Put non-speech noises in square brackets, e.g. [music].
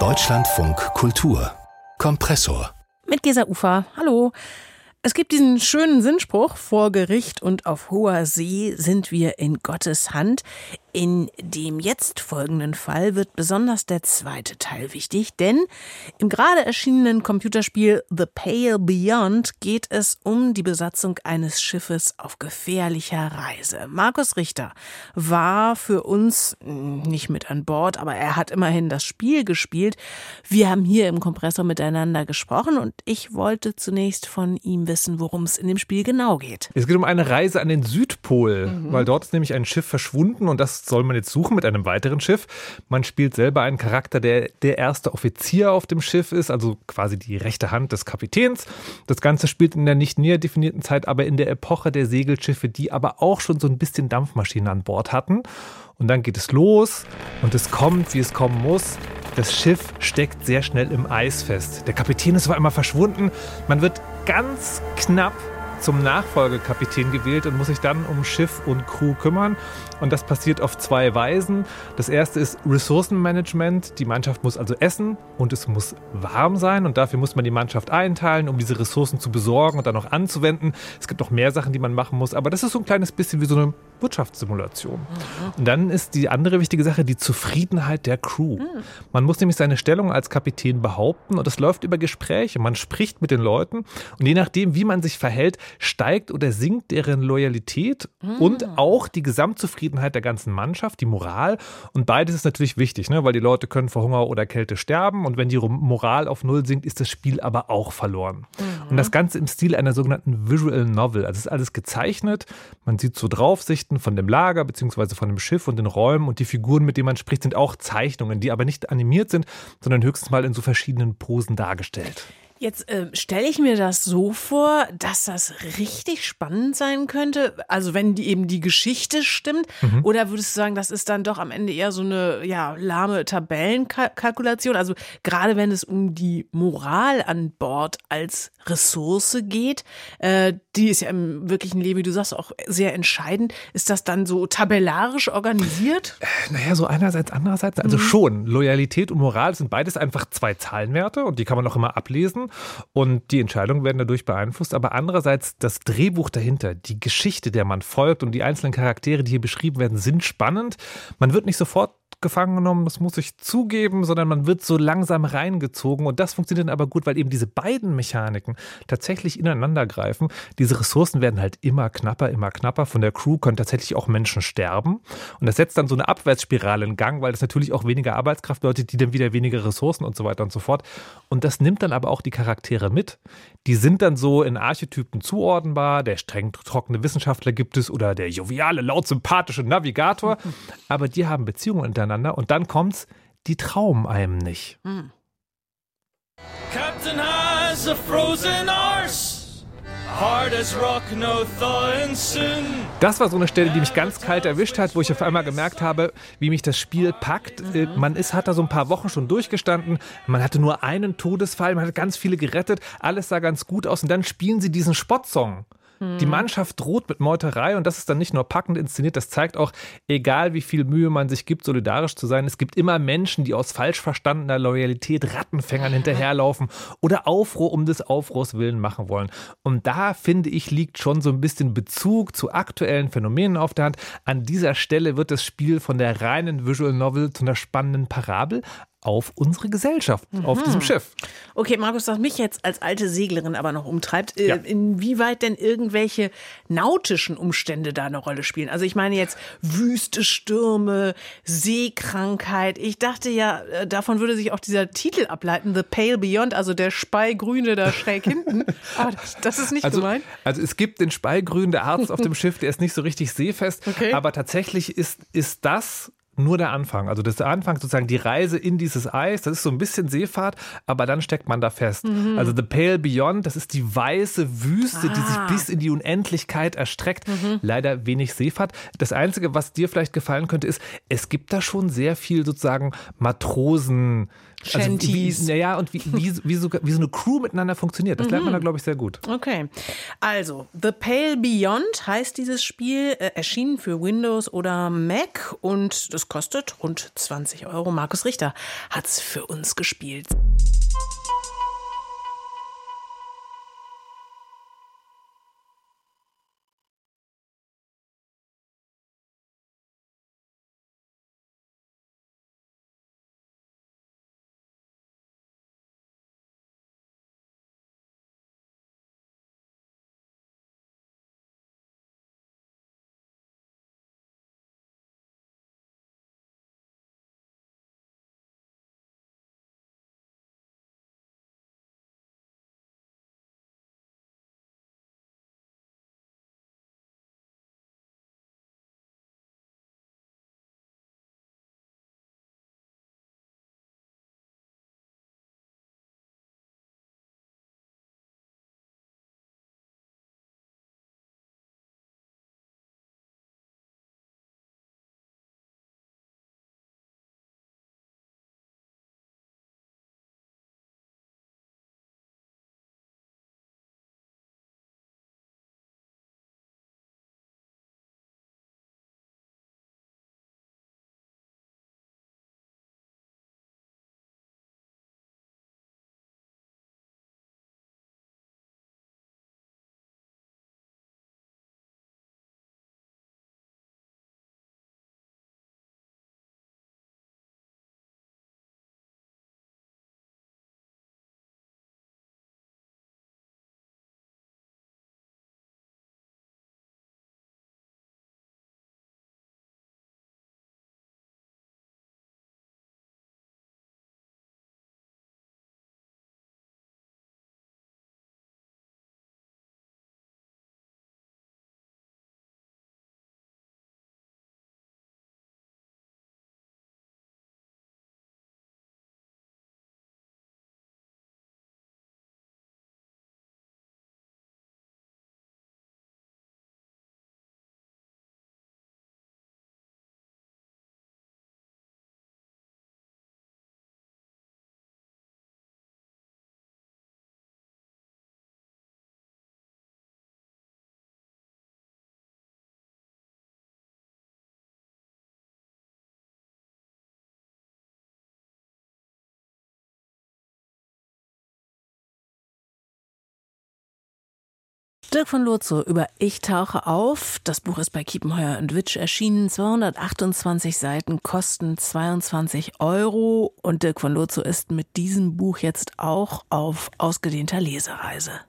Deutschlandfunk Kultur Kompressor mit Gesa Ufer. Hallo. Es gibt diesen schönen Sinnspruch, vor Gericht und auf hoher See sind wir in Gottes Hand. In dem jetzt folgenden Fall wird besonders der zweite Teil wichtig, denn im gerade erschienenen Computerspiel The Pale Beyond geht es um die Besatzung eines Schiffes auf gefährlicher Reise. Markus Richter war für uns nicht mit an Bord, aber er hat immerhin das Spiel gespielt. Wir haben hier im Kompressor miteinander gesprochen und ich wollte zunächst von ihm wissen, worum es in dem Spiel genau geht. Es geht um eine Reise an den Südpol, mhm. weil dort ist nämlich ein Schiff verschwunden und das soll man jetzt suchen mit einem weiteren Schiff. Man spielt selber einen Charakter, der der erste Offizier auf dem Schiff ist, also quasi die rechte Hand des Kapitäns. Das Ganze spielt in der nicht näher definierten Zeit, aber in der Epoche der Segelschiffe, die aber auch schon so ein bisschen Dampfmaschinen an Bord hatten. Und dann geht es los und es kommt, wie es kommen muss. Das Schiff steckt sehr schnell im Eis fest. Der Kapitän ist auf einmal verschwunden. Man wird ganz knapp zum Nachfolgekapitän gewählt und muss sich dann um Schiff und Crew kümmern. Und das passiert auf zwei Weisen. Das erste ist Ressourcenmanagement. Die Mannschaft muss also essen und es muss warm sein. Und dafür muss man die Mannschaft einteilen, um diese Ressourcen zu besorgen und dann auch anzuwenden. Es gibt noch mehr Sachen, die man machen muss. Aber das ist so ein kleines bisschen wie so eine Wirtschaftssimulation. Mhm. Und dann ist die andere wichtige Sache die Zufriedenheit der Crew. Mhm. Man muss nämlich seine Stellung als Kapitän behaupten und das läuft über Gespräche. Man spricht mit den Leuten und je nachdem, wie man sich verhält, steigt oder sinkt deren Loyalität mhm. und auch die Gesamtzufriedenheit der ganzen Mannschaft, die Moral. Und beides ist natürlich wichtig, ne? weil die Leute können vor Hunger oder Kälte sterben. Und wenn die Moral auf Null sinkt, ist das Spiel aber auch verloren. Mhm. Und das Ganze im Stil einer sogenannten Visual Novel. Also es ist alles gezeichnet. Man sieht so Draufsichten von dem Lager bzw. von dem Schiff und den Räumen. Und die Figuren, mit denen man spricht, sind auch Zeichnungen, die aber nicht animiert sind, sondern höchstens mal in so verschiedenen Posen dargestellt. Jetzt äh, stelle ich mir das so vor, dass das richtig spannend sein könnte. Also wenn die eben die Geschichte stimmt, mhm. oder würdest du sagen, das ist dann doch am Ende eher so eine ja lahme Tabellenkalkulation? Also gerade wenn es um die Moral an Bord als Ressource geht, äh, die ist ja im wirklichen Leben, wie du sagst, auch sehr entscheidend. Ist das dann so tabellarisch organisiert? Äh, naja, so einerseits, andererseits. Also mhm. schon. Loyalität und Moral sind beides einfach zwei Zahlenwerte und die kann man auch immer ablesen und die Entscheidungen werden dadurch beeinflusst. Aber andererseits das Drehbuch dahinter, die Geschichte, der man folgt und die einzelnen Charaktere, die hier beschrieben werden, sind spannend. Man wird nicht sofort gefangen genommen, das muss ich zugeben, sondern man wird so langsam reingezogen. Und das funktioniert aber gut, weil eben diese beiden Mechaniken tatsächlich ineinander greifen. Diese Ressourcen werden halt immer knapper, immer knapper. Von der Crew können tatsächlich auch Menschen sterben. Und das setzt dann so eine Abwärtsspirale in Gang, weil das natürlich auch weniger Arbeitskraft bedeutet, die dann wieder weniger Ressourcen und so weiter und so fort. Und das nimmt dann aber auch die Charaktere mit. Die sind dann so in Archetypen zuordnenbar. Der streng trockene Wissenschaftler gibt es oder der joviale, laut sympathische Navigator. [laughs] Aber die haben Beziehungen untereinander miteinander und dann kommt's, die trauen einem nicht. Mhm. Captain has a frozen arse. Das war so eine Stelle, die mich ganz kalt erwischt hat, wo ich auf einmal gemerkt habe, wie mich das Spiel packt. Mhm. Man ist, hat da so ein paar Wochen schon durchgestanden. Man hatte nur einen Todesfall, man hat ganz viele gerettet. Alles sah ganz gut aus. Und dann spielen sie diesen Spottsong. Die Mannschaft droht mit Meuterei und das ist dann nicht nur packend inszeniert, das zeigt auch, egal wie viel Mühe man sich gibt, solidarisch zu sein, es gibt immer Menschen, die aus falsch verstandener Loyalität Rattenfängern [laughs] hinterherlaufen oder Aufruhr um des Aufruhrs willen machen wollen. Und da finde ich, liegt schon so ein bisschen Bezug zu aktuellen Phänomenen auf der Hand. An dieser Stelle wird das Spiel von der reinen Visual Novel zu einer spannenden Parabel, auf unsere Gesellschaft, mhm. auf diesem Schiff. Okay, Markus, was mich jetzt als alte Seglerin aber noch umtreibt, äh, ja. inwieweit denn irgendwelche nautischen Umstände da eine Rolle spielen? Also ich meine jetzt Wüste, Stürme, Seekrankheit. Ich dachte ja, äh, davon würde sich auch dieser Titel ableiten, The Pale Beyond, also der Speigrüne da schräg hinten. [laughs] Aber das, das ist nicht also, gemeint. Also es gibt den Speigrün, der Arzt auf dem Schiff, der ist nicht so richtig seefest. Okay. Aber tatsächlich ist, ist das nur der Anfang. Also das Anfang sozusagen die Reise in dieses Eis, das ist so ein bisschen Seefahrt, aber dann steckt man da fest. Mhm. Also The Pale Beyond, das ist die weiße Wüste, ah. die sich ah. bis in die Unendlichkeit erstreckt. Mhm. Leider wenig Seefahrt. Das Einzige, was dir vielleicht gefallen könnte, ist, es gibt da schon sehr viel sozusagen Matrosen. Shanties. Also wie, naja, und wie, wie, wie, so, wie so eine Crew miteinander funktioniert. Das mhm. lernt man da, glaube ich, sehr gut. Okay. Also, The Pale Beyond heißt dieses Spiel, äh, erschienen für Windows oder Mac und das Kostet rund 20 Euro. Markus Richter hat's für uns gespielt. Dirk von Lotzo über Ich tauche auf. Das Buch ist bei Kiepenheuer und Witsch erschienen. 228 Seiten kosten 22 Euro. Und Dirk von Lotzo ist mit diesem Buch jetzt auch auf ausgedehnter Lesereise.